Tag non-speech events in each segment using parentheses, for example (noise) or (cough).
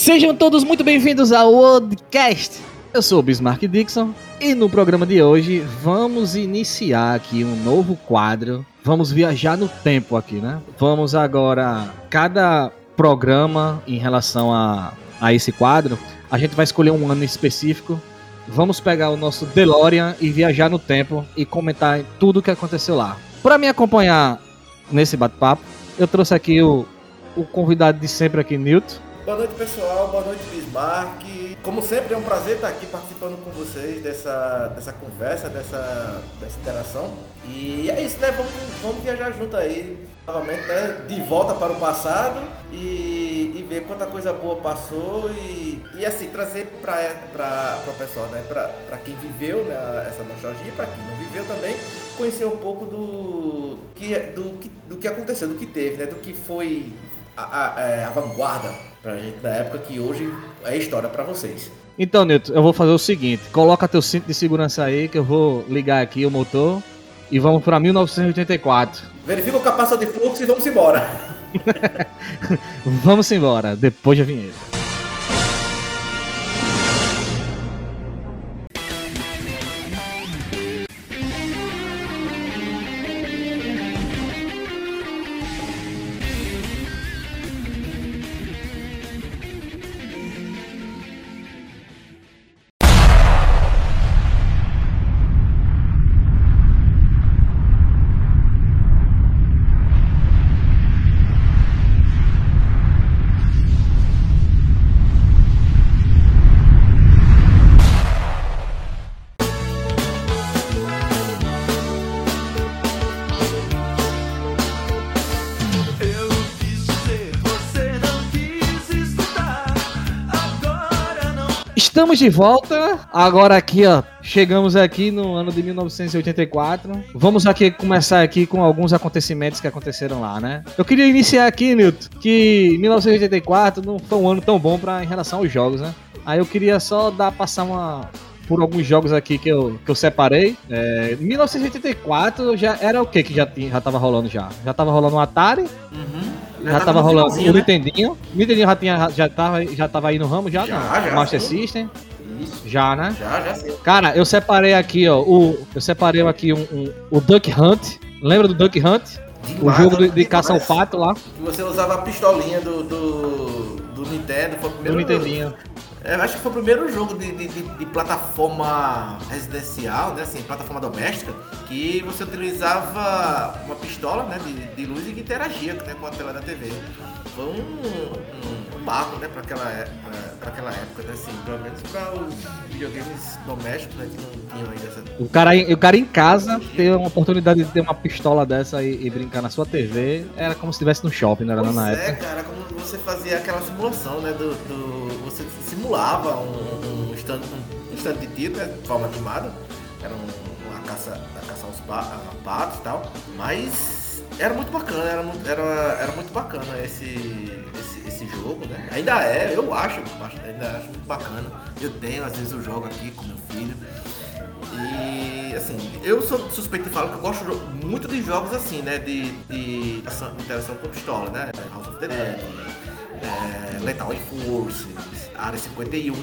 Sejam todos muito bem-vindos ao podcast. Eu sou o Bismarck Dixon e no programa de hoje vamos iniciar aqui um novo quadro. Vamos viajar no tempo aqui, né? Vamos agora, cada programa em relação a, a esse quadro, a gente vai escolher um ano específico. Vamos pegar o nosso DeLorean e viajar no tempo e comentar tudo o que aconteceu lá. Para me acompanhar nesse bate-papo, eu trouxe aqui o, o convidado de sempre aqui, Newton. Boa noite, pessoal. Boa noite, Bismarck. Como sempre, é um prazer estar aqui participando com vocês dessa, dessa conversa, dessa, dessa interação. E é isso, né? Vamos, vamos viajar junto aí, novamente, né? De volta para o passado e, e ver quanta coisa boa passou e, e assim, trazer para o pessoal, né? Para quem viveu né? essa nostalgia e para quem não viveu também, conhecer um pouco do que, do, que, do que aconteceu, do que teve, né? Do que foi a, a, é, a vanguarda pra gente da época que hoje é história para vocês. Então, Nilton, eu vou fazer o seguinte: coloca teu cinto de segurança aí que eu vou ligar aqui o motor e vamos para 1984. Verifica o capacitor de fluxo e vamos embora. (laughs) vamos embora, depois da vinheta. Estamos de volta. Agora aqui, ó. Chegamos aqui no ano de 1984. Vamos aqui começar aqui com alguns acontecimentos que aconteceram lá, né? Eu queria iniciar aqui, Nilton, que 1984 não foi um ano tão bom para em relação aos jogos, né? Aí eu queria só dar passar uma por alguns jogos aqui que eu, que eu separei. É, 1984 já era o que que já tinha, já tava rolando já? Já tava rolando um Atari. Uhum. Já, já tava rolando o né? Nintendinho. O Nintendinho já, tinha, já, tava, já tava aí no ramo já? Já, já Master sim. System. Isso. Já, né? Já, já sim. Cara, eu separei aqui, ó. O, eu separei aqui um, um o Duck Hunt. Lembra do Duck Hunt? Demais, o jogo de, de caça ao pato lá. Que você usava a pistolinha do, do, do Nintendo. Foi o primeiro. Do Nintendinho. Eu acho que foi o primeiro jogo de, de, de, de, plataforma residencial, né, assim, plataforma doméstica, que você utilizava uma pistola né, de, de luz e que interagia né, com a tela da TV. Foi um, um, marco né, para aquela, é, aquela época, né, assim, pelo menos para os videogames domésticos né, que não tinham ainda essa. O cara, o cara em casa ter uma oportunidade de ter uma pistola dessa e, e brincar na sua TV era como se estivesse no shopping, não era pois na é, época. É, cara, como você fazia aquela simulação, né, do, do você simulava um, um, stand, um stand de tiro, né, de forma animada. Era um, uma caça, a caça aos patos e tal. Mas era muito bacana, era era, era muito bacana esse, esse, esse jogo, né? Ainda é, eu acho, ainda acho muito bacana. Eu tenho, às vezes eu jogo aqui com meu filho. E assim, eu sou suspeito de falar que eu gosto muito de jogos assim, né? De, de interação com pistola, né? House of the Dead, é, Lethal Force, Área 51.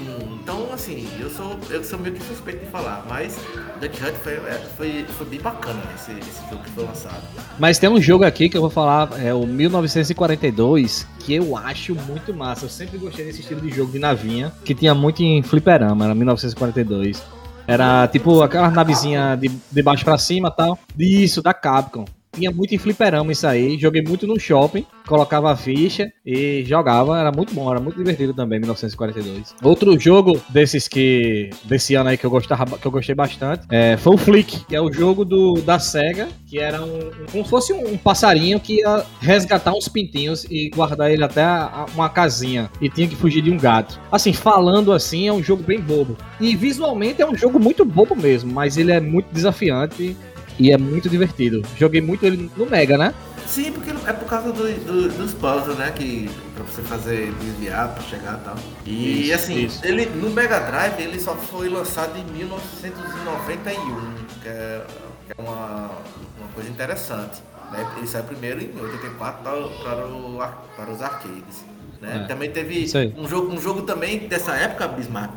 Então, assim, eu sou, eu sou meio que suspeito de falar, mas Duck Hunt foi, é, foi, foi bem bacana esse, esse jogo que foi lançado. Mas tem um jogo aqui que eu vou falar, é o 1942, que eu acho muito massa. Eu sempre gostei desse estilo de jogo de navinha, que tinha muito em fliperama, era 1942. Era tipo aquela navezinha de, de baixo para cima tal. Isso, da Capcom tinha muito em fliperama isso aí. Joguei muito no shopping, colocava a ficha e jogava. Era muito bom, era muito divertido também, 1942. Outro jogo desses que. desse ano aí que eu, gostava, que eu gostei bastante é, foi o Flick, que é o jogo do, da SEGA, que era um. como se fosse um passarinho que ia resgatar uns pintinhos e guardar ele até a, a, uma casinha. E tinha que fugir de um gato. Assim, falando assim, é um jogo bem bobo. E visualmente é um jogo muito bobo mesmo, mas ele é muito desafiante e é muito divertido. Joguei muito ele no Mega, né? Sim, porque é por causa do, do, dos puzzles, né? Que pra você fazer desviar pra chegar e tal. E isso, assim, isso. ele no Mega Drive ele só foi lançado em 1991, que é, que é uma, uma coisa interessante. Né? Ele saiu primeiro em 84 para, o, para os arcades. Né? É. Também teve um jogo, um jogo também dessa época, Bismarck.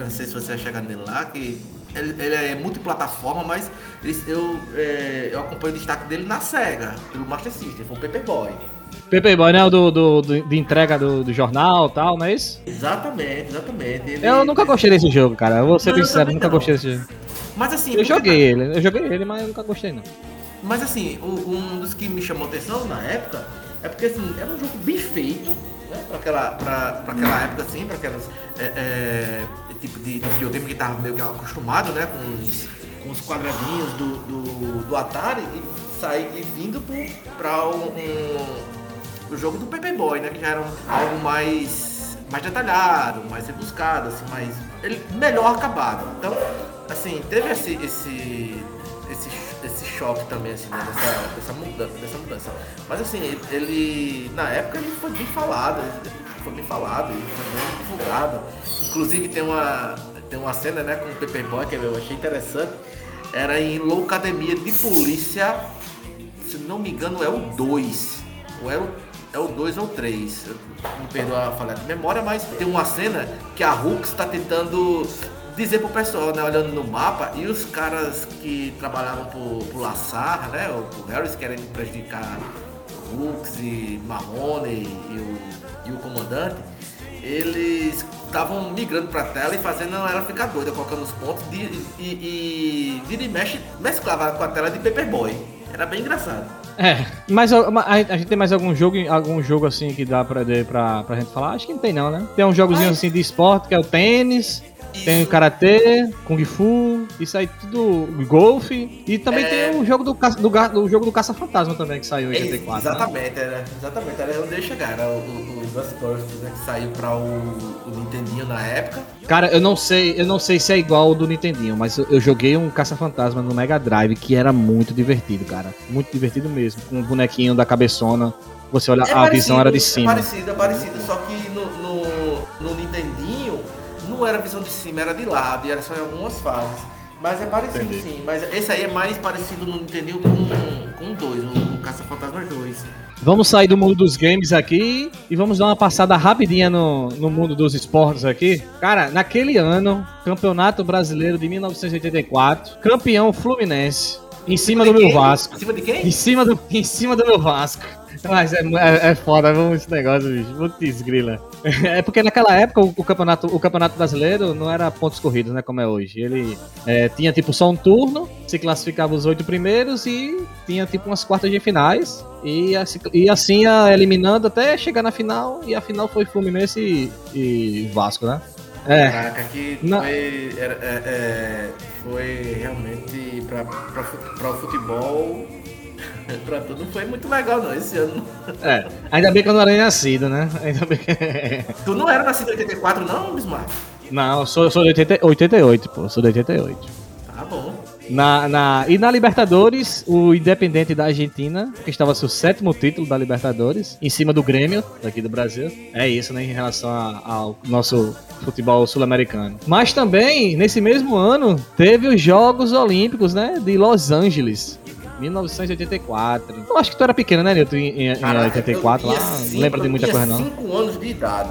Não sei se você vai chegar nele lá, que ele, ele é multiplataforma, mas ele- eu, é, eu acompanho o destaque dele na SEGA, pelo Master System, foi o Paperboy. Paperboy, né? O do, do, do- de entrega do, do jornal e tal, não é isso? Exatamente, exatamente. Ele- Eu nunca gostei desse jogo, cara. Eu vou ser Não, sincero, nunca não. gostei desse jogo. Mas assim, Eu joguei ele, eu joguei ele, mas eu nunca gostei não. Mas assim, um dos que me chamou atenção na época é porque assim, era um jogo bem feito, né? Pra aquela, pra, pra aquela época assim, pra aquelas. É, é, tipo de, de videogame que tava meio que acostumado, né? Com os, com os quadradinhos do, do, do Atari e sair e vindo pro, pra um, um- o jogo do Paperboy, né? Que já era um- algo mais, mais detalhado, mais rebuscado, assim, mais. Ele, melhor acabado. Então, assim, teve esse, esse choque também, assim, né, dessa, dessa, mudança, dessa mudança. Mas assim, ele, na época ele foi bem falado, ele foi bem falado, ele foi bem divulgado. Inclusive tem uma, tem uma cena né, com o Paperboy que eu achei interessante. Era em Loucademia de Polícia, se não me engano é o 2. Ou é o, é o 2 ou 3. Me perdoa a falha de memória, mas tem uma cena que a Hulk está tentando dizer pro pessoal, né, olhando no mapa, e os caras que trabalhavam pro, pro Lassar, né, ou pro Harris, querendo prejudicar Hulks e Marrone e o, e o comandante, eles estavam migrando pra tela e fazendo ela ficar doida, colocando os pontos de, e, e vira e mexe, mesclava com a tela de Paperboy. Era bem engraçado. É, mas ma- a, a gente tem mais algum jogo, algum jogo assim que dá pra, de- pra, pra gente falar? Acho que não tem não, né? Tem uns jogozinhos assim de esporte, que é o tênis, tem karatê, kung fu, isso aí tudo, golfe, e também É. tem o jogo do, caça- do, do jogo do caça-fantasma também, que saiu em É, 84. né? exatamente, era, exatamente, era onde eu ia chegar, era o, o, Ghostbusters, né, que saiu pra o, o Nintendinho na época. Cara, eu não sei, eu não sei se é igual ao do Nintendinho, mas eu, eu joguei um caça-fantasma no Mega Drive que era muito divertido, cara. Muito divertido mesmo. Com o bonequinho da cabeçona. Você olha, É a parecido, visão era de É cima. parecido, é parecido, era visão de cima, era de lado, e era só em algumas fases. Mas é parecido Entendi. sim, mas esse aí é mais parecido no Nintendinho com, o 2, o, o Caça-Fantasmas 2. Vamos sair do mundo dos games aqui e vamos dar uma passada rapidinha no, no mundo dos esportes aqui. Cara, naquele ano, Campeonato Brasileiro de 1984, campeão Fluminense, em cima do meu? Vasco. Em cima de Em quem? cima do, em cima do meu Vasco. Mas é, é, é foda, vamos esse negócio, bicho. Putz, grila. (laughs) É porque naquela época o, o campeonato, o campeonato brasileiro não era pontos corridos, né? Como é hoje. Ele é, tinha tipo só um turno, se classificava os oito primeiros e tinha tipo umas quartas de finais. E assim, e assim ia eliminando até chegar na final. E a final foi Fluminense e, e Vasco, né? É. Caraca, que Não. foi, era- é- é, foi realmente pra o futebol, (laughs) pra tudo, não foi muito legal não esse ano. É. Ainda bem que eu não era nem nascido, né? Ainda bem que. (laughs) Tu não era nascido em 84 não, Bismarck? Não, eu sou, eu sou de 80, 88, pô. Sou de 88. Tá bom. Na, na, e na Libertadores, o Independente da Argentina, que estava seu sétimo título da Libertadores, em cima do Grêmio, daqui do Brasil. É isso, né, em relação a- ao nosso futebol sul-americano. Mas também, nesse mesmo ano, teve os Jogos Olímpicos, né, de Los Angeles. 1984. Eu acho que tu era pequeno, né, Nilton, em, em, Caraca, 84 eu lá. cinco- lembra de muita eu coisa, tinha não. 5 anos de idade.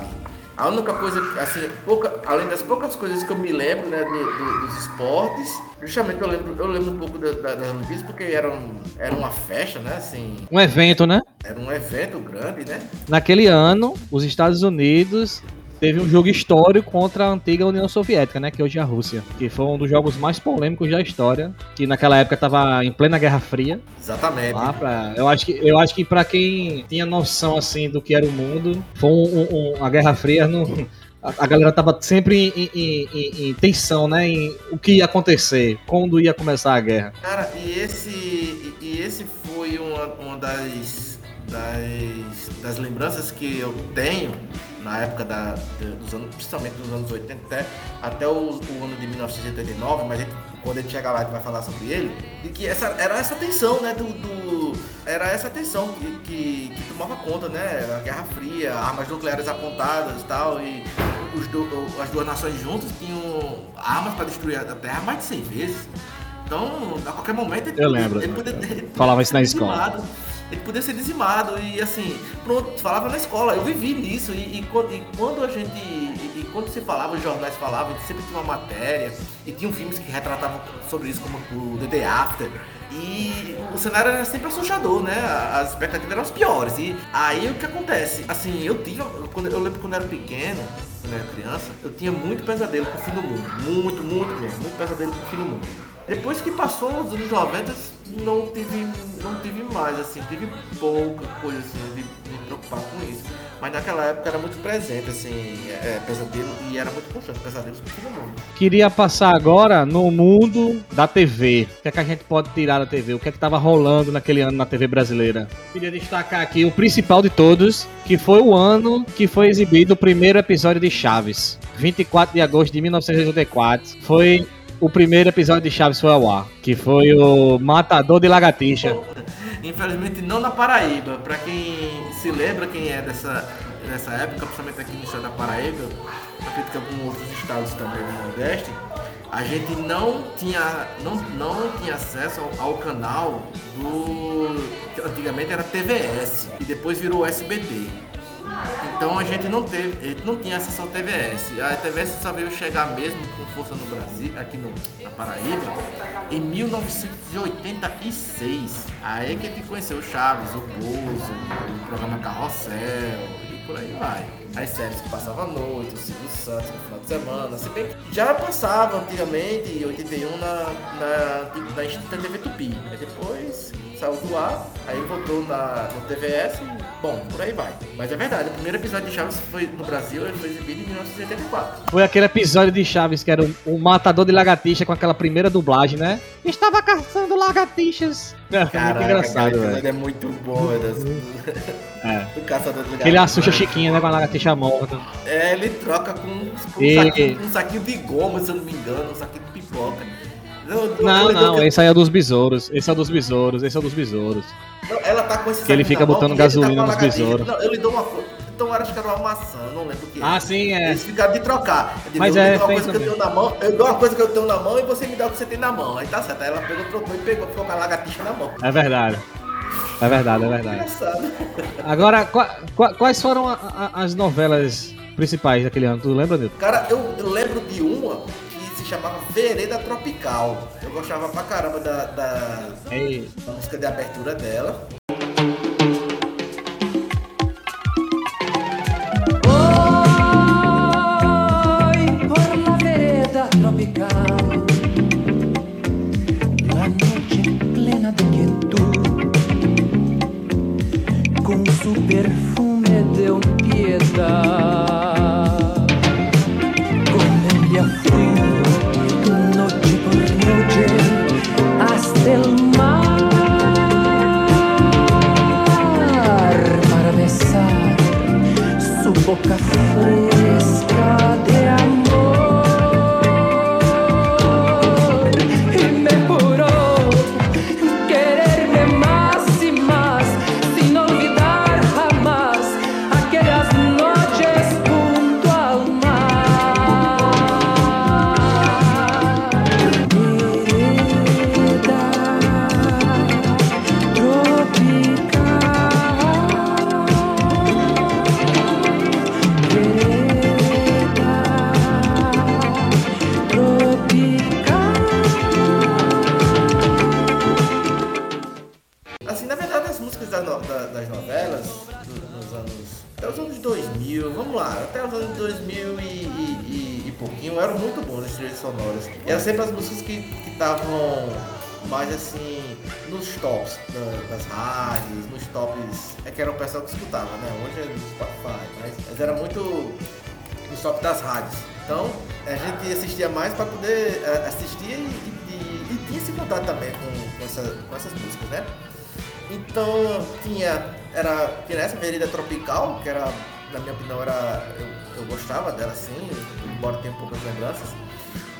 A única coisa, assim, pouca, além das poucas coisas que eu me lembro, né, do- do- dos esportes, justamente eu lembro, eu lembro um pouco da, da, das Olimpíadas, porque era, um, era uma festa, né, assim, Um evento, né? era um evento grande, né? Naquele ano, os Estados Unidos teve um jogo histórico contra a antiga União Soviética, né, que hoje é a Rússia, que foi um dos jogos mais polêmicos da história, que naquela época estava em plena Guerra Fria. Exatamente. Lá pra, eu acho que eu acho que para quem tinha noção assim do que era o mundo, foi um, um- a Guerra Fria não a, galera tava sempre em, em- em- em tensão, né? Em o que ia acontecer, quando ia começar a guerra. Cara, e esse, e esse foi uma, uma das, das, das lembranças que eu tenho na época da, dos anos, principalmente dos anos 80 até, até o, o ano de 1989, mas gente- quando gente chegar lá gente vai falar sobre ele, de que essa, era essa tensão, né, do, do- era essa tensão que, que, que tomava conta, né, a Guerra Fria, armas nucleares apontadas e tal, e do- as duas nações juntas tinham armas para destruir a Terra mais de 100 vezes. Então, a qualquer momento ele Eu podia- lembro, ele podia ter- Falava isso na escola. dizimado. ele podia ser dizimado e assim, pronto, falava na escola, eu vivi nisso e, e, e quando a gente, e, e, quando se falava, os jornais falavam, sempre tinha uma matéria e tinham filmes que retratavam sobre isso, como o The Day After, e o cenário era sempre assustador, né? As expectativas eram as piores. E aí o que acontece? Assim, eu tive. Quando, eu lembro quando eu era pequeno, quando eu era criança, eu tinha muito pesadelo com o fim do mundo. Muito, muito mesmo. Muito pesadelo com o fim do mundo. Depois que passou os anos 90, não tive, não tive mais, assim, tive pouca coisa assim de me preocupar com isso. Mas naquela época era muito presente, assim, é, pesadelo, e era muito constante, pesadelos com todo mundo. Queria passar agora no mundo da TV. O que é que a gente pode tirar da TV? O que é que estava rolando naquele ano na TV brasileira? Queria destacar aqui o principal de todos, que foi o ano que foi exibido o primeiro episódio de Chaves. 24 de agosto de 1984. Foi o primeiro episódio de Chaves foi ao ar, que foi o Matador de Lagartixa. (laughs) Infelizmente não na Paraíba. Para quem se lembra quem é dessa, dessa época, principalmente aqui no estado da Paraíba, acredito que alguns outros estados também do Nordeste, a gente não tinha, não, não tinha acesso ao, ao canal do. que antigamente era TVS e depois virou SBT. Então a gente não teve, não tinha acesso ao TVS. A TVS só veio chegar mesmo com força no Brasil, aqui no, na Paraíba, em 1986. Aí que a gente conheceu o Chaves, o Bozo, o programa Carrossel e por aí vai. As séries que passavam à noite, o Silvio Santos no final de semana, se bem que já passava antigamente, em 81, na, na, na, na TV Tupi. Aí depois saiu do ar, aí voltou na, no TVS, bom, por aí vai. Mas é verdade, o primeiro episódio de Chaves foi no Brasil, ele foi exibido em 1984. Foi aquele episódio de Chaves que era o, o matador de lagartixa com aquela primeira dublagem, né? Estava caçando lagartixas. É, (laughs) Caraca, muito engraçado, velho. é muito bom, (laughs) é. (laughs) O caçador de lagartixas. Ele assusta Chiquinha, né, com a lagartixa morta. É, ele troca com um, saquinho, um saquinho de goma, se eu não me engano, um saquinho de pipoca. Não, não, esse aí é dos besouros. Esse é dos besouros, esse é dos besouros. Não, ela tá com esse Que ele fica botando gasolina nos besouros. Não, eu lhe dou uma coisa. Então acho que era uma maçã, não lembro o que. Ah, sim, é. Eles ficaram de trocar. Digo, Mas eu é, uma coisa que eu tenho na mão, eu dou uma coisa que eu tenho na mão e você me dá o que você tem na mão. Aí tá certo. Aí ela pegou, trocou e pegou, ficou com a lagartixa na mão. É verdade. É verdade, é verdade. Engraçado. Agora, quais foram a, a, as novelas principais daquele ano? Tu lembra, Nilton? Cara, eu lembro de uma chamava Vereda Tropical. Eu gostava pra caramba da, da, da música de abertura dela. Da, das rádios, nos tops. É que era o pessoal que escutava, né? Hoje é no Spotify, mas, mas era muito nos tops das rádios. Então a gente assistia mais para poder uh, assistir e, e, e, tinha esse contato também com, com, essa, com essas músicas, né? Então tinha, era, tinha essa Vereda Tropical, que era, na minha opinião, era, eu, eu gostava dela assim, embora tenha poucas lembranças.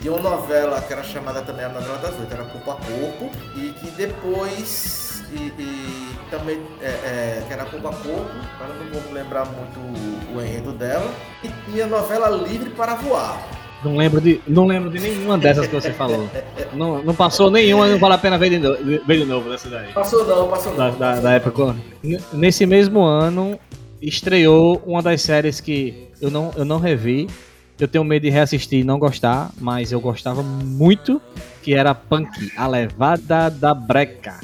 E uma novela que era chamada também a novela das oito, era Corpo a Corpo, e que depois e, e também é, é, que era Corpo a Corpo, agora não vou lembrar muito o, o enredo dela, e tinha a novela Livre para Voar. Não lembro de, não lembro de nenhuma dessas que você falou. Não, não passou nenhuma, não vale a pena ver de, no- ver de novo dessa daí. Passou não, passou Da, não. da, da época. Nesse mesmo ano, estreou uma das séries que eu não, eu não revi. Eu tenho medo de reassistir e não gostar, mas eu gostava muito, que era Punk, a levada da breca.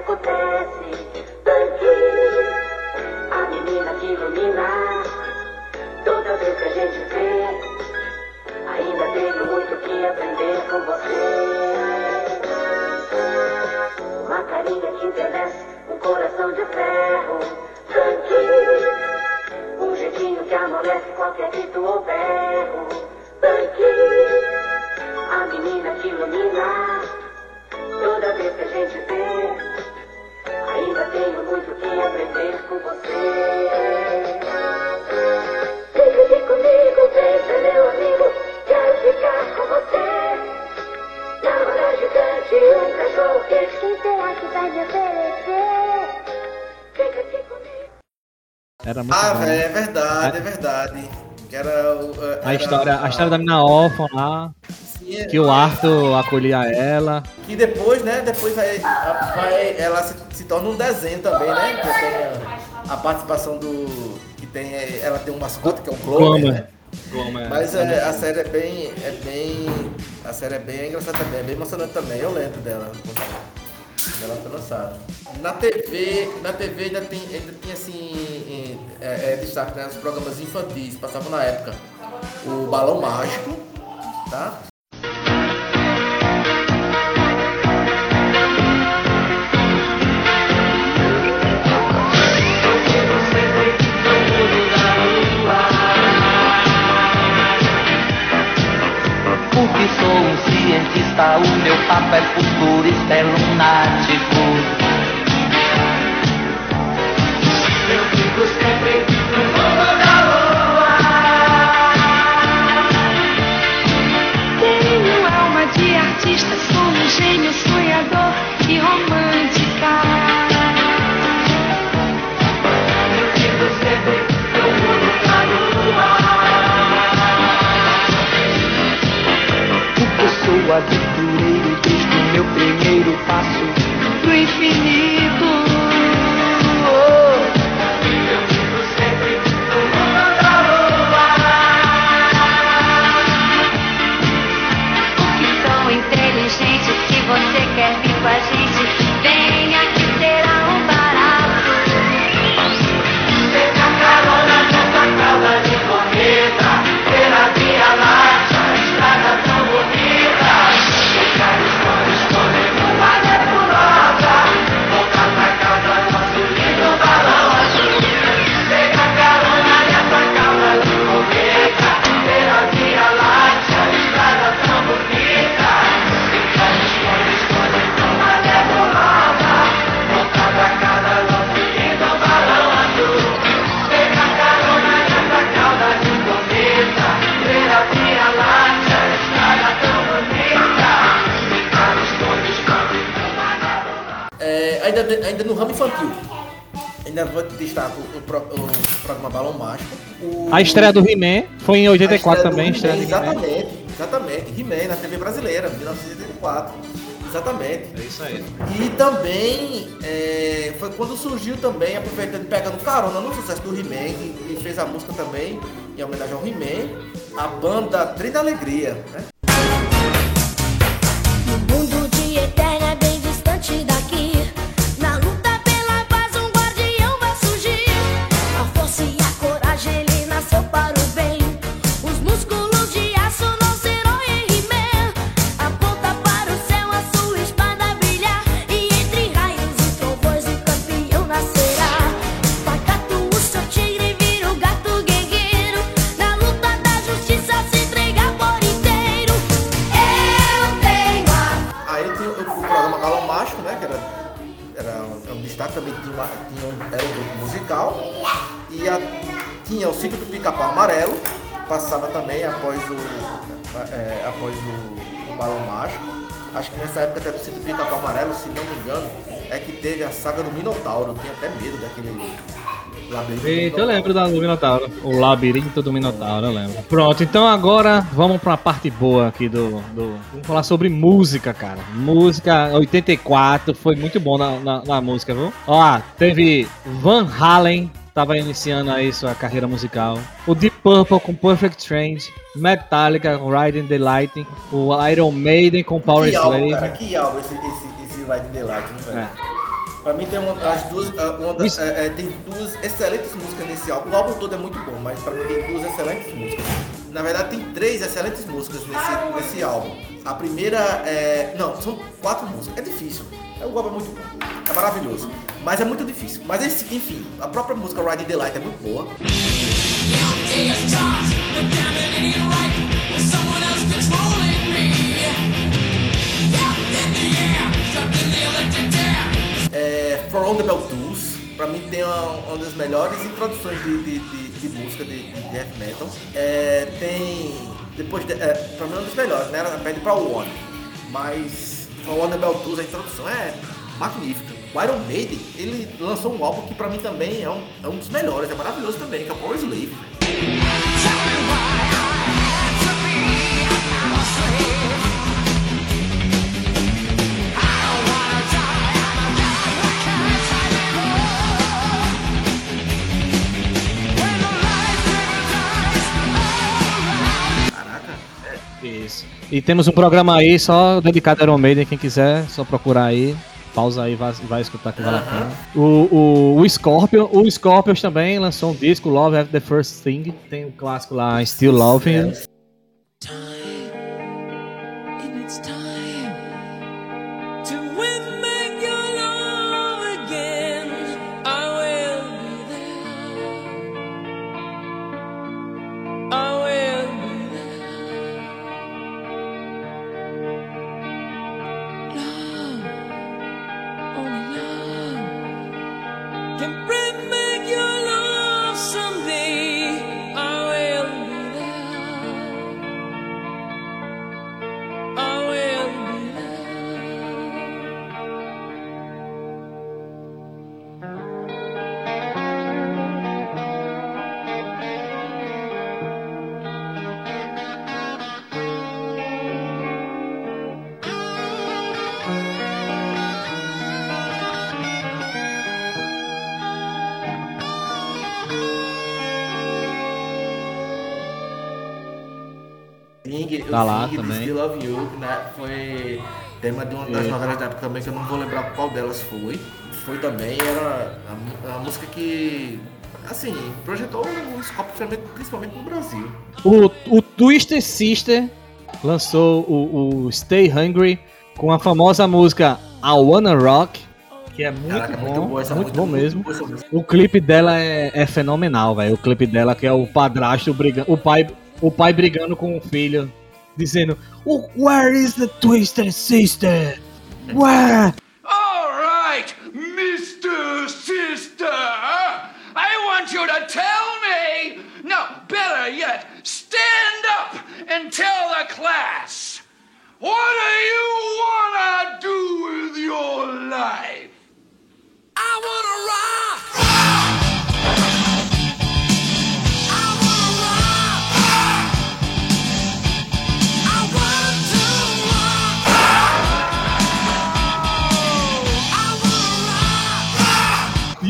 Acontece. Tanque, a menina que ilumina. Toda vez que a gente vê, ainda tenho muito que aprender com você. Uma carinha que envelhece, um coração de ferro. Tanque. Um jeitinho que amolece qualquer grito ou berro. Tanque, a menina que ilumina. Toda vez que a gente vê, tenho muito que aprender com você. Fique aqui comigo, vem ser meu amigo. Quero ficar com você. Na roda gigante, um cachorro quente. Quem será que vai me oferecer? Fica aqui comigo. Era muito Ah, velho, é verdade, é verdade. Que era. A era história, a história da mina órfã lá, Sim, que o Arthur acolhia ela. Que depois, né? Depois vai, vai- ela se, se torna um desenho também, né? Que tem a, a participação do. Que tem. é, Ela tem um mascote que é o Glomer, né? Mas é, a série é bem. É bem. A série é bem engraçada também, é bem emocionante também. Eu lembro dela quando ela foi lançada. Na TV, na TV ainda, tem, ainda tinha assim. É, é, destaque, né? Os programas infantis passavam na época. O Balão Mágico, tá? O meu papo é futurista, é lunático. Ainda, ainda no ramo infantil. Ainda vou destacar o, o o programa Balão Mágico. O- A estreia do He-Man foi em a 84 estreia do também, estreia. Exatamente, exatamente. He-Man na TV brasileira, 1984. Exatamente. É isso aí. E também é, foi quando surgiu também, aproveitando pegando carona no sucesso do He-Man, e, e fez a música também, em homenagem ao He-Man, a banda Trem da Alegria, né? No mundo de eterna, passava também após o, é, após o, o Balão Mágico. Acho que nessa época até do do Pica-Pau Amarelo, se não me engano, é que teve a saga do Minotauro. Eu tinha até medo daquele labirinto. Eita, eu lembro da do Minotauro. O labirinto do Minotauro, eu lembro. Pronto, então agora vamos pra parte boa aqui do. do- vamos falar sobre música, cara. Música 84, foi muito bom na, na, na música, viu? Ó, teve Van Halen. Tava iniciando aí sua carreira musical. O Purple com Perfect Strange. Metallica com Riding the Lightning. O Iron Maiden com Power Que álbum, Slave. cara, que álbum esse, esse, esse Ride the Light, né, velho? É. Pra mim tem uma, as duas, uma das- é, é, tem duas excelentes músicas nesse álbum. O álbum todo é muito bom, mas pra mim tem duas excelentes músicas. Na verdade tem três excelentes músicas nesse, nesse álbum. A primeira é. Não, são quatro músicas. É difícil. O álbum é muito bom. É maravilhoso. Mas é muito difícil. Mas enfim, a própria música Riding the Light é muito boa. É, For On The Bell pra mim tem uma, das melhores introduções de, de, de- de música de, de death metal. É, tem, depois, de, é, pra mim é uma das melhores, né? Ela pede pra One, mas For On The Bell a introdução é magnífica. O Iron Maiden, ele lançou um álbum que pra mim também é um, é um dos melhores, é maravilhoso também, que é o Power Slave. Isso. E temos um programa aí só dedicado a Iron Maiden, quem quiser, só procurar aí. Pausa aí, vai, vai escutar que vale a pena. O, o, o Scorpion, o Scorpions também lançou um disco, Love After the First Thing. Tem o clássico lá, Still Loving Sting, Tá o lá Sting de também. Still Love You, né? Foi tema de uma das E- novelas da época também, que eu não vou lembrar qual delas foi. Foi também, era a, a música que, assim, projetou o escopo principalmente, no Brasil. O, o Twister Sister lançou o, o Stay Hungry com a famosa música I Wanna Rock, que é muito Caraca, bom, muito boa muito bom mesmo. boa. O clipe dela é, é fenomenal, velho. O clipe dela que é o padrasto brigando, o pai, o pai brigando com o filho, dizendo, "Oh, "Where is the Twister Sister? Where?" All right, Mr. Sister. I want you to tell me. No, better yet, stand up and tell the class. What do you wanna do with your life? I wanna rock.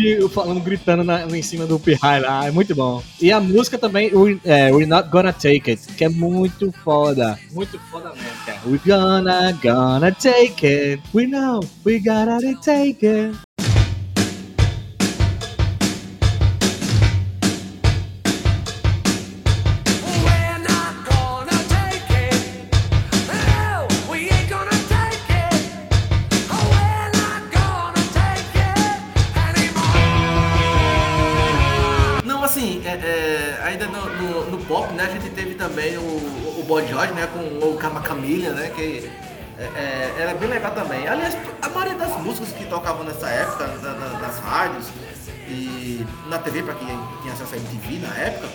E falando, gritando na- em cima do Pirrai lá, é muito bom. E a música também, We- é, We're Not Gonna Take It, que é muito foda. Muito foda mesmo, cara. We're gonna, gonna take it. We know, we gotta take it. Boy George, né, com o Kama Camilla, né, que é, é, era bem legal também. Aliás, a maioria das músicas que tocavam nessa época, na- na- nas rádios e na TV, pra quem tinha acesso a MTV na época,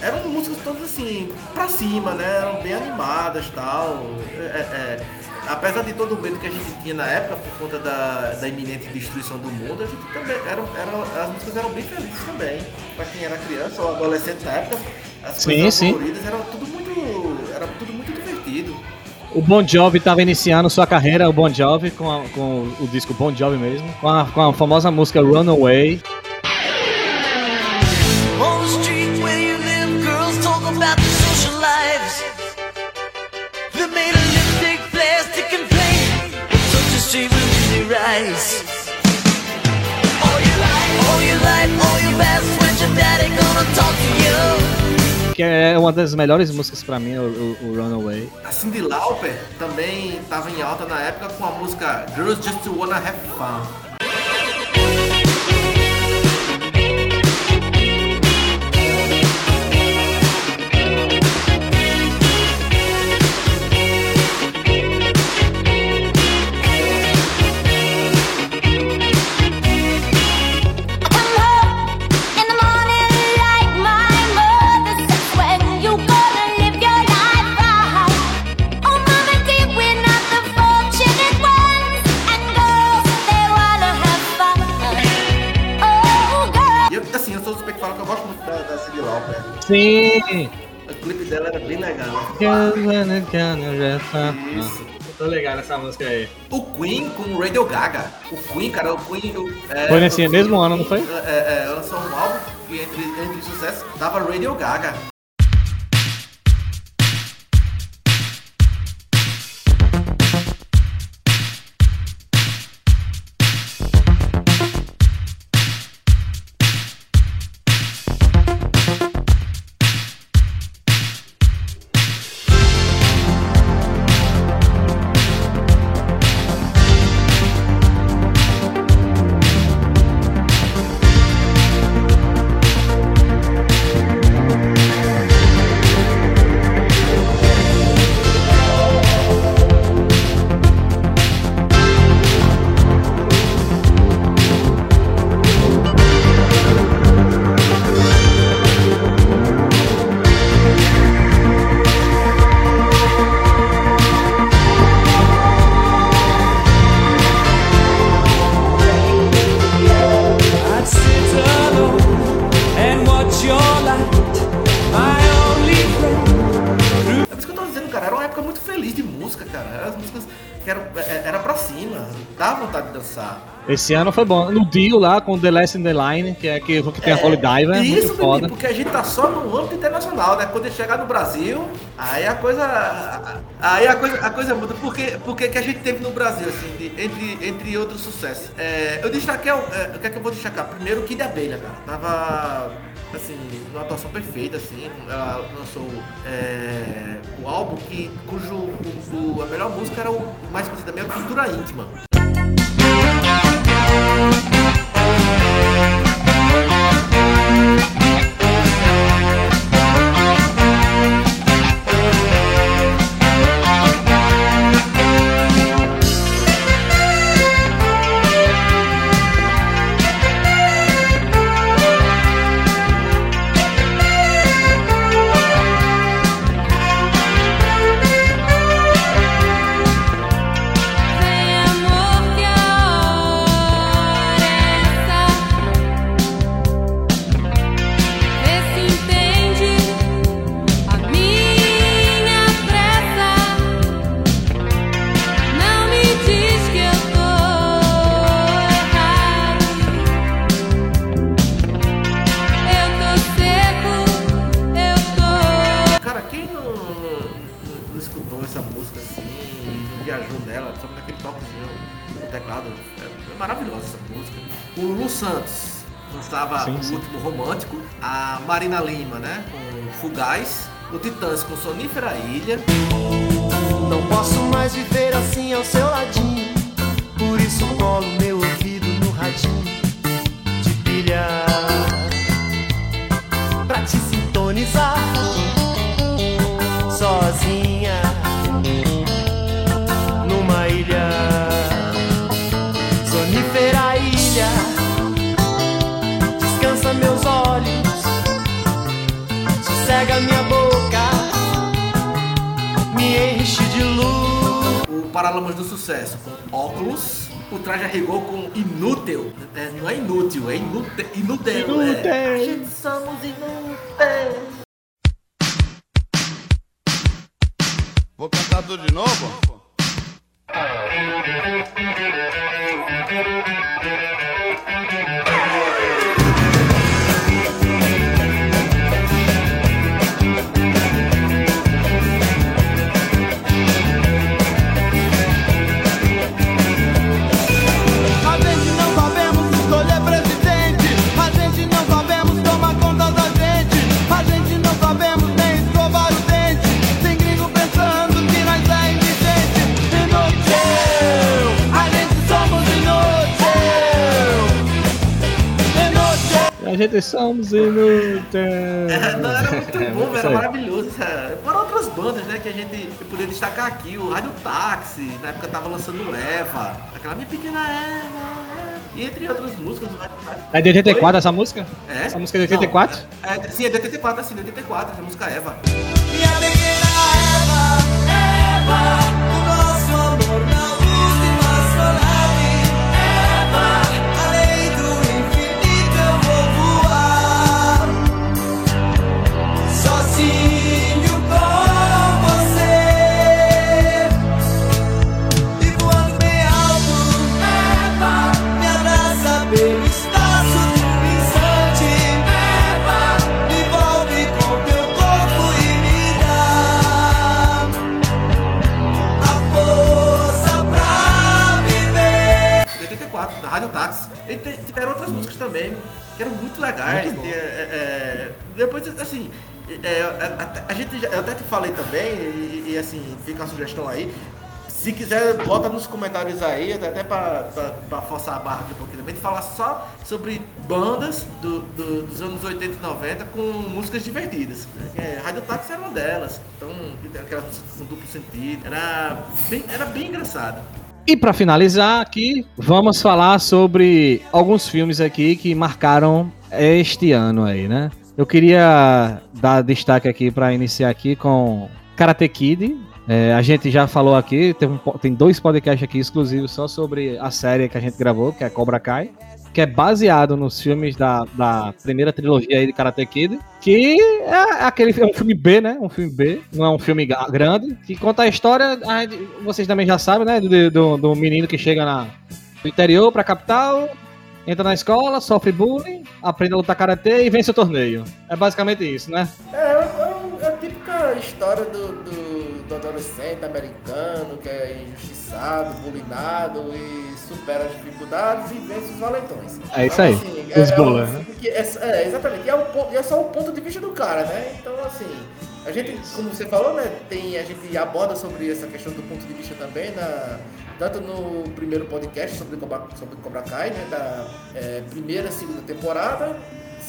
eram músicas todas assim, pra cima, né? Eram bem animadas e tal. É, é, apesar de todo o medo que a gente tinha na época por conta da, da iminente destruição do mundo, a gente também eram, eram, as músicas eram bem felizes também. Pra quem era criança ou adolescente na época, as Sim, coisas sim. coloridas eram tudo muito. Era tudo muito divertido. O Bon Jovi estava iniciando sua carreira, o Bon Jovi, com, a- com o disco Bon Jovi mesmo, com a, com a famosa música Runaway. All your life, all your life, all your best friends, your daddy gonna talk to you. Que é uma das melhores músicas pra mim, o, o- o Runaway. A Cyndi Lauper também estava em alta na época com a música Girls Just Wanna Have Fun. Sim! O clipe dela era bem legal. Isso. Tô ligado nessa música aí. O Queen com o Radio Gaga. O Queen, cara, o Queen. o- é, Foi nesse o Queen- mesmo ano, não foi? É, é, lançou um álbum que entre, entre sucesso tava Radio Gaga. Esse ano foi bom. No Dio lá com The Last in the Line, que é que, que tem a Holy Diver, é Isso, foda. porque a gente tá só no âmbito internacional, né? Quando chegar no Brasil, aí a coisa. Aí a coisa, a coisa muda. Porque, porque que a gente teve no Brasil, assim, de- entre, entre outros sucessos. É, eu destaquei, o é, o que é que eu vou destacar? Primeiro, o Kid Abelha, cara. Tava. Assim, numa atuação perfeita, assim. Ela lançou é, o álbum que, cujo o- o- a melhor música era o mais conhecido também, a Cultura Íntima. Música Ilha, inútil. É, não é inútil, é inútil. Inútil. Inútil. É. A gente somos inúteis. Vou cantar tudo de novo? Gente somos inúteis. É, não, era muito (laughs) bom, isso era maravilhoso. Era. Foram outras bandas, né, que a gente poderia destacar aqui. O Rádio Táxi, na época tava lançando o Eva. Aquela minha pequena Eva. E entre outras músicas do Rádio Táxi. É de 84 essa música? É? Essa música é de 84? Não, é, é, sim, é de 84, assim, de 84, essa música Eva. Minha pequena Eva, Eva, bom. É, é, é, depois, assim, é, a, a- gente já, eu até te falei também, e, e, assim, fica a sugestão aí. Se quiser, bota nos comentários aí, até pra forçar a barra aqui um pouquinho também, falar só sobre bandas do, do- dos anos 80 e 90 com músicas divertidas. É, Rádio Táxi era uma delas. Então, aquela música com duplo sentido. Era bem, era bem engraçado. E pra finalizar aqui, vamos falar sobre alguns filmes aqui que marcaram este ano aí, né? Eu queria dar destaque aqui pra iniciar aqui com Karate Kid. É, a gente já falou aqui, tem, um tem dois podcasts aqui exclusivos só sobre a série que a gente gravou, que é Cobra Kai, que é baseado nos filmes da, da primeira trilogia aí de Karate Kid, que é aquele é um filme B, né? Um filme B, não é um filme grande, que conta a história, a gente- vocês também já sabem, né? Do, do, do menino que chega na, do interior pra capital, entra na escola, sofre bullying, aprende a lutar karatê e vence o torneio. É basicamente isso, né? É, é, é a típica história do, do, do adolescente americano que é injustiçado, bulinado e supera as dificuldades e vence os valentões. É isso aí, é, os é, né? filme que é, é, exatamente, e é, é só o ponto de vista do cara, né? Então, assim, a gente, como você falou, né, tem, a gente aborda sobre essa questão do ponto de vista também, na, tanto no primeiro podcast sobre Cobra, sobre Cobra Kai, né, da é, primeira e segunda temporada,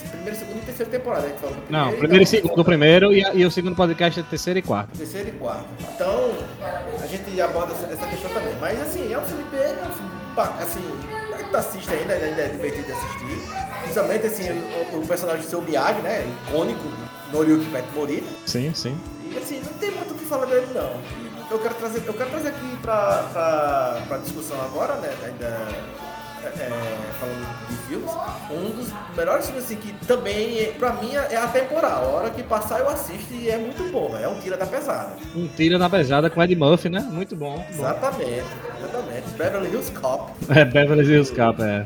primeira, segunda e terceira temporada, falou do Não, primeiro primeiro e segundo o primeiro e, e o segundo podcast é terceiro e quarto. terceiro e quarto. Então, a gente aborda essa, questão também. Mas assim, é um filme bem, é um filme ba- assim, gente assiste ainda, ainda é divertido de assistir. Principalmente assim, o, o personagem do seu Miyagi, né? Icônico, Noriyuki Pet Morita. Sim, sim. E assim, não tem muito o que falar dele não. Eu quero trazer, eu quero trazer aqui pra, pra, pra discussão agora, né? Ainda é, é, falando de filmes, um dos melhores filmes assim que também, pra mim, é atemporal. A hora que passar eu assisto e é muito bom, né? É um tira da pesada. Um tiro na pesada com Ed Murphy, né? Muito bom. Muito bom. Exatamente, exatamente. Beverly Hills Cop. É, Beverly Hills Cop, é.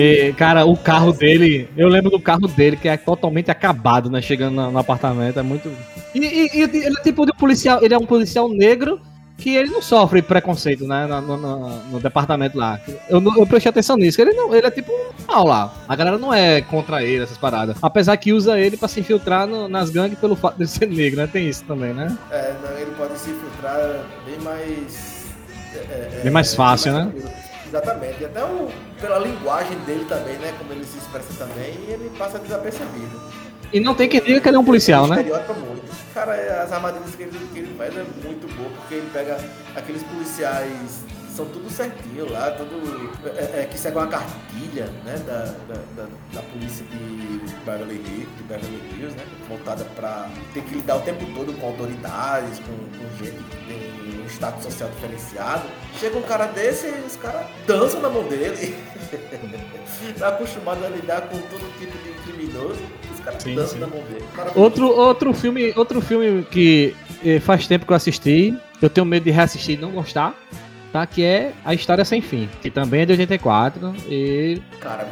E, cara, o carro dele, eu lembro do carro dele, que é totalmente acabado, né? Chegando no, no apartamento, é muito. E, e- e ele é tipo de um policial, ele é um policial negro que ele não sofre preconceito, né? No, no- no- no departamento lá. Eu, não- eu prestei atenção nisso, ele não, ele é tipo mal lá. A galera não é contra ele, essas paradas. Apesar que usa ele pra se infiltrar no- nas gangues pelo fato de ser negro, né? Tem isso também, né? É, não, ele pode se filtrar bem mais. é, é, Bem mais fácil, bem né? tranquilo. Exatamente. E até o, pela linguagem dele também, né? Como ele se expressa também, ele passa desapercebido. E não tem quem diga que ele é um policial, né? Estereótipa muito. Cara, as armadilhas que ele, que ele faz é muito boa, porque ele pega aqueles policiais são tudo certinho lá, tudo. É, é, que segue uma cartilha, né? Da, da, da, da polícia de Beverly Hills, de Beverly Hills, né? Voltada pra ter que lidar o tempo todo com autoridades, com, com gente que tem status social diferenciado. Chega um cara desse e os caras dançam na mão dele. (laughs) tá acostumado a lidar com todo tipo de criminoso, os caras Sim, dançam sim. na mão dele. Outro, outro, filme, outro filme que eh, faz tempo que eu assisti, eu tenho medo de reassistir e não gostar, tá? Que é A História Sem Fim, que também é de 84. E. Cara,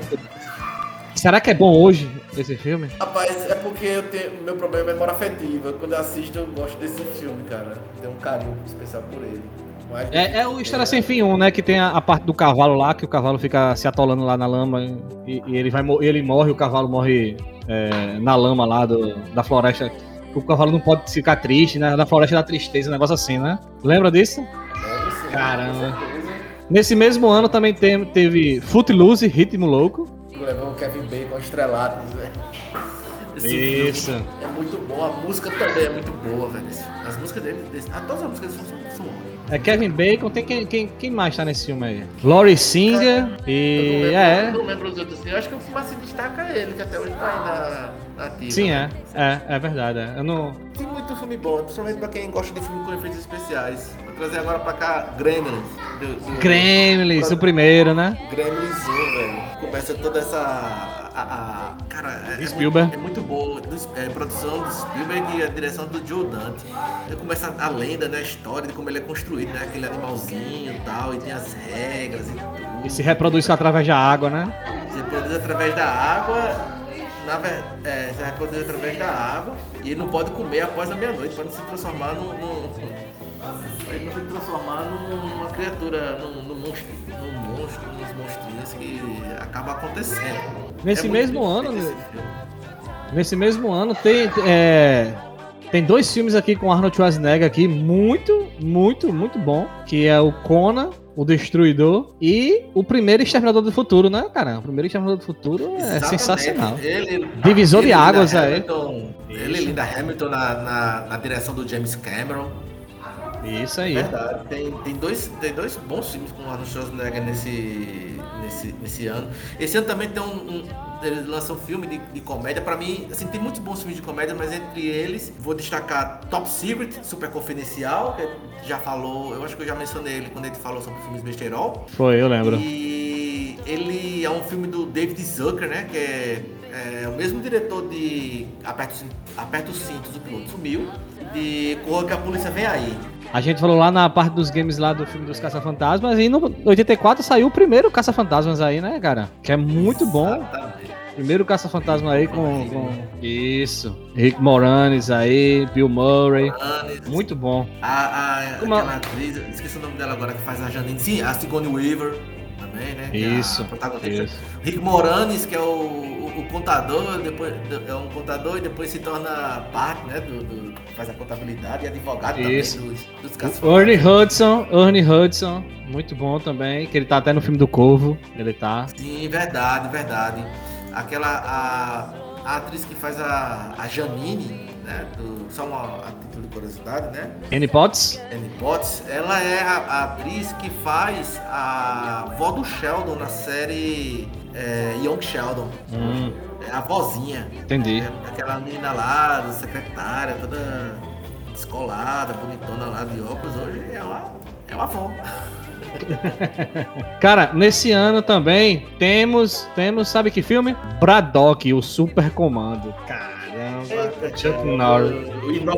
Será que é bom hoje esse filme? Rapaz, é porque eu tenho, meu problema é memória afetiva. Quando eu assisto, eu gosto desse filme, cara. Tenho um carinho especial por ele. Mas, É, é o História Sem Fim 1, né? Que tem a, a parte do cavalo lá, que o cavalo fica se atolando lá na lama e, e ele vai ele morre, o cavalo morre é, na lama lá do, da floresta. O cavalo não pode ficar triste, né? Da floresta da tristeza, um negócio assim, né? Lembra disso? é, sim, Caramba. Nesse mesmo ano também tem- teve Footloose, Ritmo Louco. Levou o Kevin Bacon estrelado, velho. Esse Isso. filme É muito bom. A música também é muito boa, velho. As músicas dele, desse- ah, todas as músicas são, são, são. É Kevin Bacon, tem quem, quem, quem mais tá nesse filme aí? Laurie Singer Eu não e. lembro, É. eu não lembro os outros. assim. Eu acho que o que mais se destaca é ele, que até hoje tá aí na, na ativa. Sim, né? é. É, é verdade. é. Eu não. Tem muito filme bom, principalmente pra quem gosta de filme com efeitos especiais. Vou trazer agora pra cá Gremlins. Do, do- Gremlins, o primeiro, né? Gremlins 1, velho. Começa toda essa. A, a- cara, é, é Spielberg. muito, é muito boa. É, produção do Spielberg e a direção do Joe Dante. Aí começa a lenda, né? A história de como ele é construído, né? Aquele animalzinho e tal, e tem as regras e tudo. E se reproduz através da água, né? Se reproduz através da água. Na ver... é, se reproduz através da água. E ele não pode comer após a meia-noite para não se transformar num. num... Ele não se transformar numa criatura, num, num monstro, num monstro, nos monstrinhos que acaba acontecendo. Nesse É mesmo ano, né? Nesse mesmo ano tem. é, tem dois filmes aqui com Arnold Schwarzenegger aqui, muito, muito, muito bom. Que é o Conan, o Destruidor, e o primeiro Exterminador do Futuro, né, cara? O primeiro Exterminador do Futuro é Exatamente. sensacional. Ele, Divisor de ele e Linda águas aí. Hamilton, Ele Linda Hamilton na, na, na direção do James Cameron. Isso aí. Verdade. Tem, tem, dois, tem dois bons filmes com o Arnold Schwarzenegger nesse, nesse, nesse ano. Esse ano também tem um. um eles lançam um filme de, de comédia. Pra mim, assim, tem muitos bons filmes de comédia, mas entre eles vou destacar Top Secret, Super Confidencial, que já falou, eu acho que eu já mencionei ele quando ele falou sobre filmes besterol. Foi, eu lembro. E ele é um filme do David Zucker, né? Que é, é o mesmo diretor de Aperta, Aperta os Cintos, o piloto sumiu. De Corra que a Polícia Vem Aí. A gente falou lá na parte dos games lá do filme dos Caça-Fantasmas e no 84 saiu o primeiro Caça-Fantasmas aí, né, cara? Que é muito bom. Exatamente. Primeiro Caça-Fantasma aí com, com- Isso. Rick Moranis aí, Bill Murray. Muito bom. A, a, atriz, esqueci o nome dela agora, que faz a Janine. Sim, a Sigourney Weaver também, né? é Isso, protagonista. isso. Rick Moranis, que é o, o, o contador, depois é um contador e depois se torna parte, né? Do, do- faz a contabilidade e advogado Isso. também dos, dos casos. Ernie Hudson, Ernie Hudson, muito bom também, que ele tá até no filme do Corvo, ele tá. Sim, verdade, verdade. Aquela a, a atriz que faz a, a Janine, né? Do, só uma a título de curiosidade, né? Annie Potts? Annie Potts, ela é a, a atriz que faz a vó do Sheldon na série é, Young Sheldon. Hum, É a vozinha. entendi. É aquela menina lá, secretária, toda descolada, bonitona lá de óculos, hoje é uma, é uma avó. (laughs) Cara, nesse ano também temos, temos, sabe que filme? Braddock, o Super Comando. Caramba, Chuck Norris.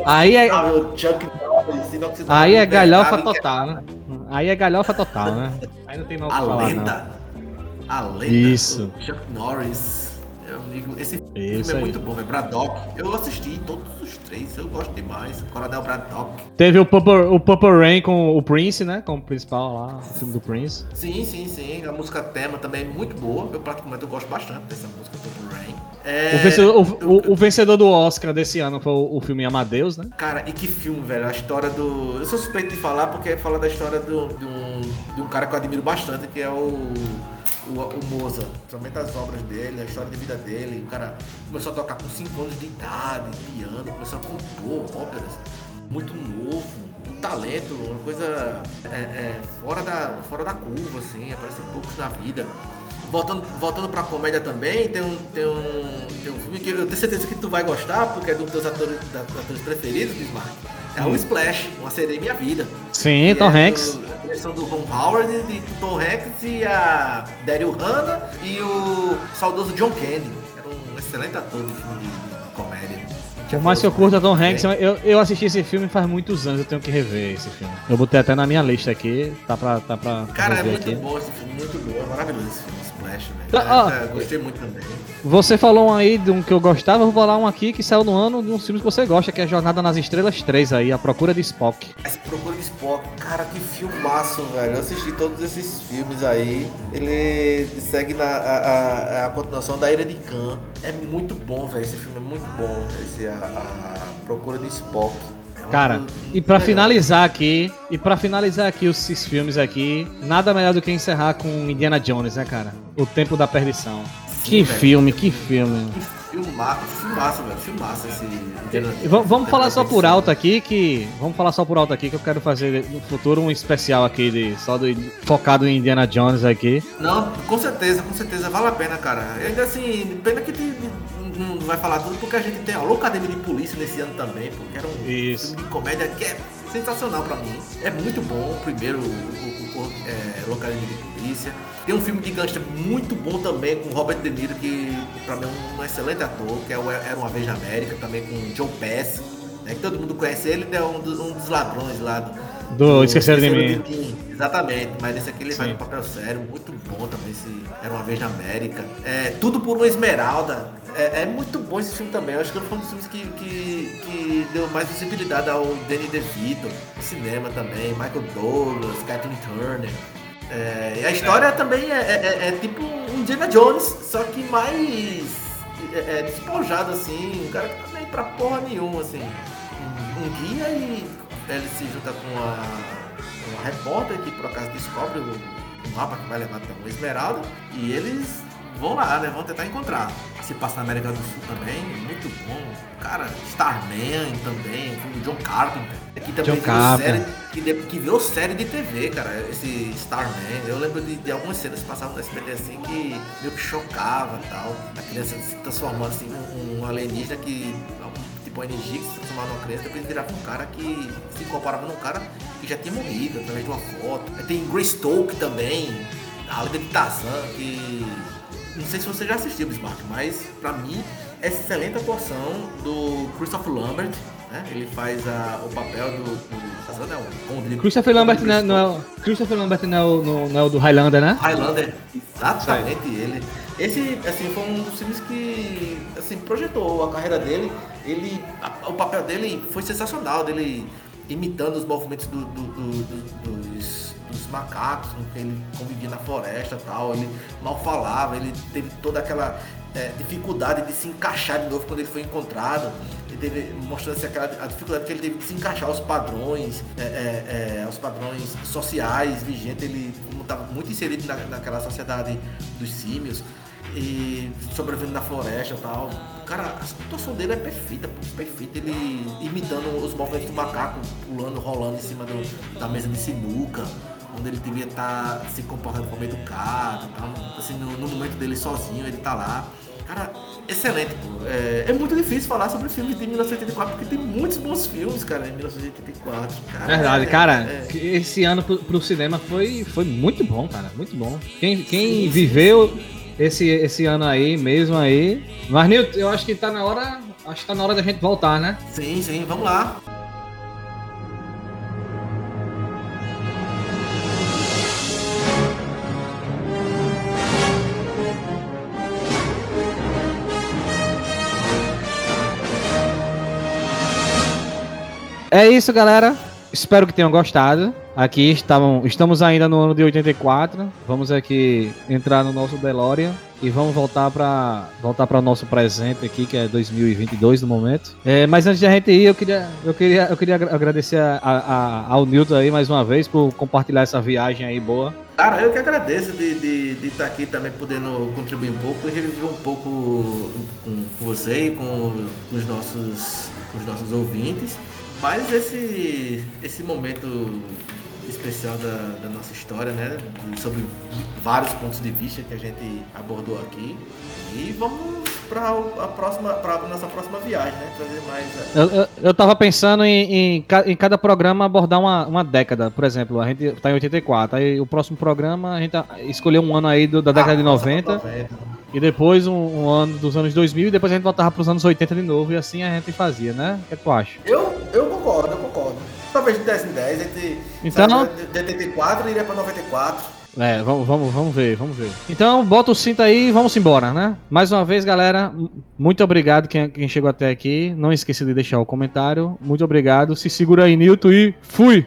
Aí é- Chuck Norris, Aí é galhofa impecável, total, né? Aí é galhofa total, né? Aí não tem mal o que falar, lenda. A lenda. Isso. Chuck Norris. Amigo, esse Isso filme é aí. muito bom, é Braddock. Eu assisti todos os três, eu gosto demais. Coronel Braddock. Teve o Purple, o Purple Rain com o Prince, né? Como principal lá, o filme do Prince. Sim, sim, sim. A música tema também é muito boa. Eu praticamente eu gosto bastante dessa música Purple Rain. É, O, vencedor, o- eu- o- vencedor do Oscar desse ano foi o, o filme Amadeus, né? Cara, e que filme, velho. A história do. Eu sou suspeito de falar porque fala da história do, um, de um cara que eu admiro bastante, que é o. O, o Mozart, principalmente as obras dele, a história de vida dele. O cara começou a tocar com 5 anos de idade, piano, começou a compor óperas muito novo. um talento, uma coisa é, é, fora, da, fora da curva, assim, aparecem poucos na vida. Voltando, voltando pra comédia também, tem um, tem, um, tem um filme que eu tenho certeza que tu vai gostar, porque é um dos teus atores, da- atores preferidos, Bismarck. É o Splash, Uma Sereia Minha Vida. Sim, Tom é Hanks. do- a direção do Ron Howard, de Tom Hanks e a Daryl Hannah e o saudoso John Candy. Era um excelente ator de filme de, comédia. Mais que eu curta Tom Hanks, eu, eu assisti esse filme faz muitos anos, eu tenho que rever esse filme. Eu botei até na minha lista aqui, tá pra, tá pra Cara, é muito aqui. bom esse filme, muito bom. É maravilhoso esse filme, Velho. Tá, ó. É, gostei muito também. Você falou um aí de um que eu gostava, eu vou falar um aqui que saiu no ano de uns filmes que você gosta, que é Jornada nas Estrelas 3 aí, A Procura de Spock. Esse Procura de Spock, cara, que filmaço, velho. Eu assisti todos esses filmes aí. Ele segue na, a, a- a continuação da Ira de Khan. É muito bom, velho. Esse filme é muito bom. Esse, a, a Procura de Spock. Cara, filme e pra legal. finalizar aqui, e pra finalizar aqui os- esses filmes aqui, nada melhor do que encerrar com Indiana Jones, né, cara? O Tempo da Perdição. que velho. filme, que filme. Filma, filmaço, velho. Filmaço esse. Indiana vamos, falar só por alto aqui que. Vamos falar só por alto aqui que eu quero fazer no futuro um especial aqui de, só do, focado em Indiana Jones aqui. Não, com certeza, com certeza, vale a pena, cara. Ainda assim, pena que tem- não vai falar tudo, porque a gente tem a Loucademia de Polícia nesse ano também, porque era um Isso. filme de comédia que é sensacional pra mim. É muito bom, o primeiro, o, o, o é, Loucademia de Polícia. Tem um filme de gangster muito bom também, com Robert De Niro, que pra mim é um excelente ator, que é o Era Uma Vez na América, também com Joe Pass. Né, que todo mundo conhece ele, é um dos, um dos ladrões lá do, Do Esqueceram de Mim. Tim. Exatamente, mas esse aqui ele faz Sim. um papel sério, muito bom também, esse Era Uma Vez na América. É, Tudo por uma Esmeralda. É, é muito bom esse filme também. Eu acho que foi um dos filmes que, que, que deu mais visibilidade ao Danny DeVito, cinema também, Michael Douglas, Kathleen Turner. É, e a história também é, é- é tipo um Indiana Jones, só que mais é, é, despojado assim, um cara que tá nem pra porra nenhuma, assim. Um, um guia e ele se junta com uma, uma repórter que por acaso descobre o, o mapa que vai levar até uma esmeralda e eles vão lá, né? Vão tentar encontrar. Se passa na América do Sul também, muito bom. Cara, Starman também, filme do John Carpenter. Que também John Carpenter. série, que, que virou série de TV, cara, esse Starman. Eu lembro de, de algumas cenas que passavam no SBT assim que meio que chocava e tal. A criança se transformando assim num um alienígena que. Tipo, energia que se transformava numa criança, depois virava um cara que se comparava num cara que já tinha morrido através de uma foto. Aí tem Greystoke também, a lenda de Tarzan, que. Não sei se você já assistiu, Bismarck, mas pra mim, excelente atuação do Christopher Lambert. Né? Ele faz a- o papel do, do Tarzan, né? Christopher Lambert não é, não é o- Christopher Lambert não é não é o do Highlander, né? Highlander, exatamente ele. Esse, assim, foi um dos filmes que, assim, projetou a carreira dele. Ele, a- o papel dele foi sensacional, dele imitando os movimentos do- do- do- do- dos, dos macacos com que ele convivia na floresta tal. Ele mal falava, ele teve toda aquela é, dificuldade de se encaixar de novo quando ele foi encontrado. Mostrando-se aquela a dificuldade que ele teve de se encaixar aos padrões, é, é, é, aos padrões sociais vigentes. Ele estava muito inserido na, naquela sociedade dos símios e sobrevivendo na floresta tal. Cara, a situação dele é perfeita, pô, perfeita. Ele imitando os movimentos do macaco, pulando, rolando em cima do- da mesa de sinuca, onde ele devia estar se comportando como educado, tal. assim, no, no momento dele sozinho, ele tá lá. Cara, excelente, pô. É, é muito difícil falar sobre filmes de 1984, porque tem muitos bons filmes, cara, em 1984. Cara, Verdade, É, cara. é. Esse ano pro, pro cinema foi, foi muito bom, cara. Muito bom. Quem, quem viveu esse, esse ano aí, mesmo aí. Mas, Nilton, eu acho que tá na hora. Acho que tá na hora da gente voltar, né? Sim, sim, vamos lá. É isso, galera. Espero que tenham gostado. Aqui estavam, estamos ainda no ano de 84. Vamos aqui entrar no nosso DeLorean e vamos voltar para voltar para o nosso presente aqui, que é 2022 no momento. É, mas antes de a gente ir, eu queria, eu queria, eu queria agra- agradecer a- a- ao Newton aí mais uma vez por compartilhar essa viagem aí boa. Cara, eu que agradeço de estar de, de aqui também podendo contribuir um pouco e reviver um pouco com, com você e com, com os nossos, com os nossos ouvintes. Mas esse, esse momento especial da, da nossa história, né? Sobre vários pontos de vista que a gente abordou aqui. E vamos para a próxima, para nossa próxima viagem, né? Trazer mais. Eu, eu, eu tava pensando em, em, em cada programa abordar uma, uma década. Por exemplo, a gente tá em 84. Aí o próximo programa a gente tá- escolheu um ano aí do- da década de 90. E depois um, um ano dos anos 2000. E depois a gente voltava pros anos 80 de novo. E assim a gente fazia, né? O que tu acha? Eu, eu concordo, eu concordo. Talvez de 10 em 10, entre. Então- de 84 iria para 94. É, vamos, vamos, vamos ver, vamos ver. Então, bota o cinto aí e vamos embora, né? Mais uma vez, galera, muito obrigado quem, quem chegou até aqui. Não esqueça de deixar o comentário. Muito obrigado. Se segura aí, Nilton, e fui!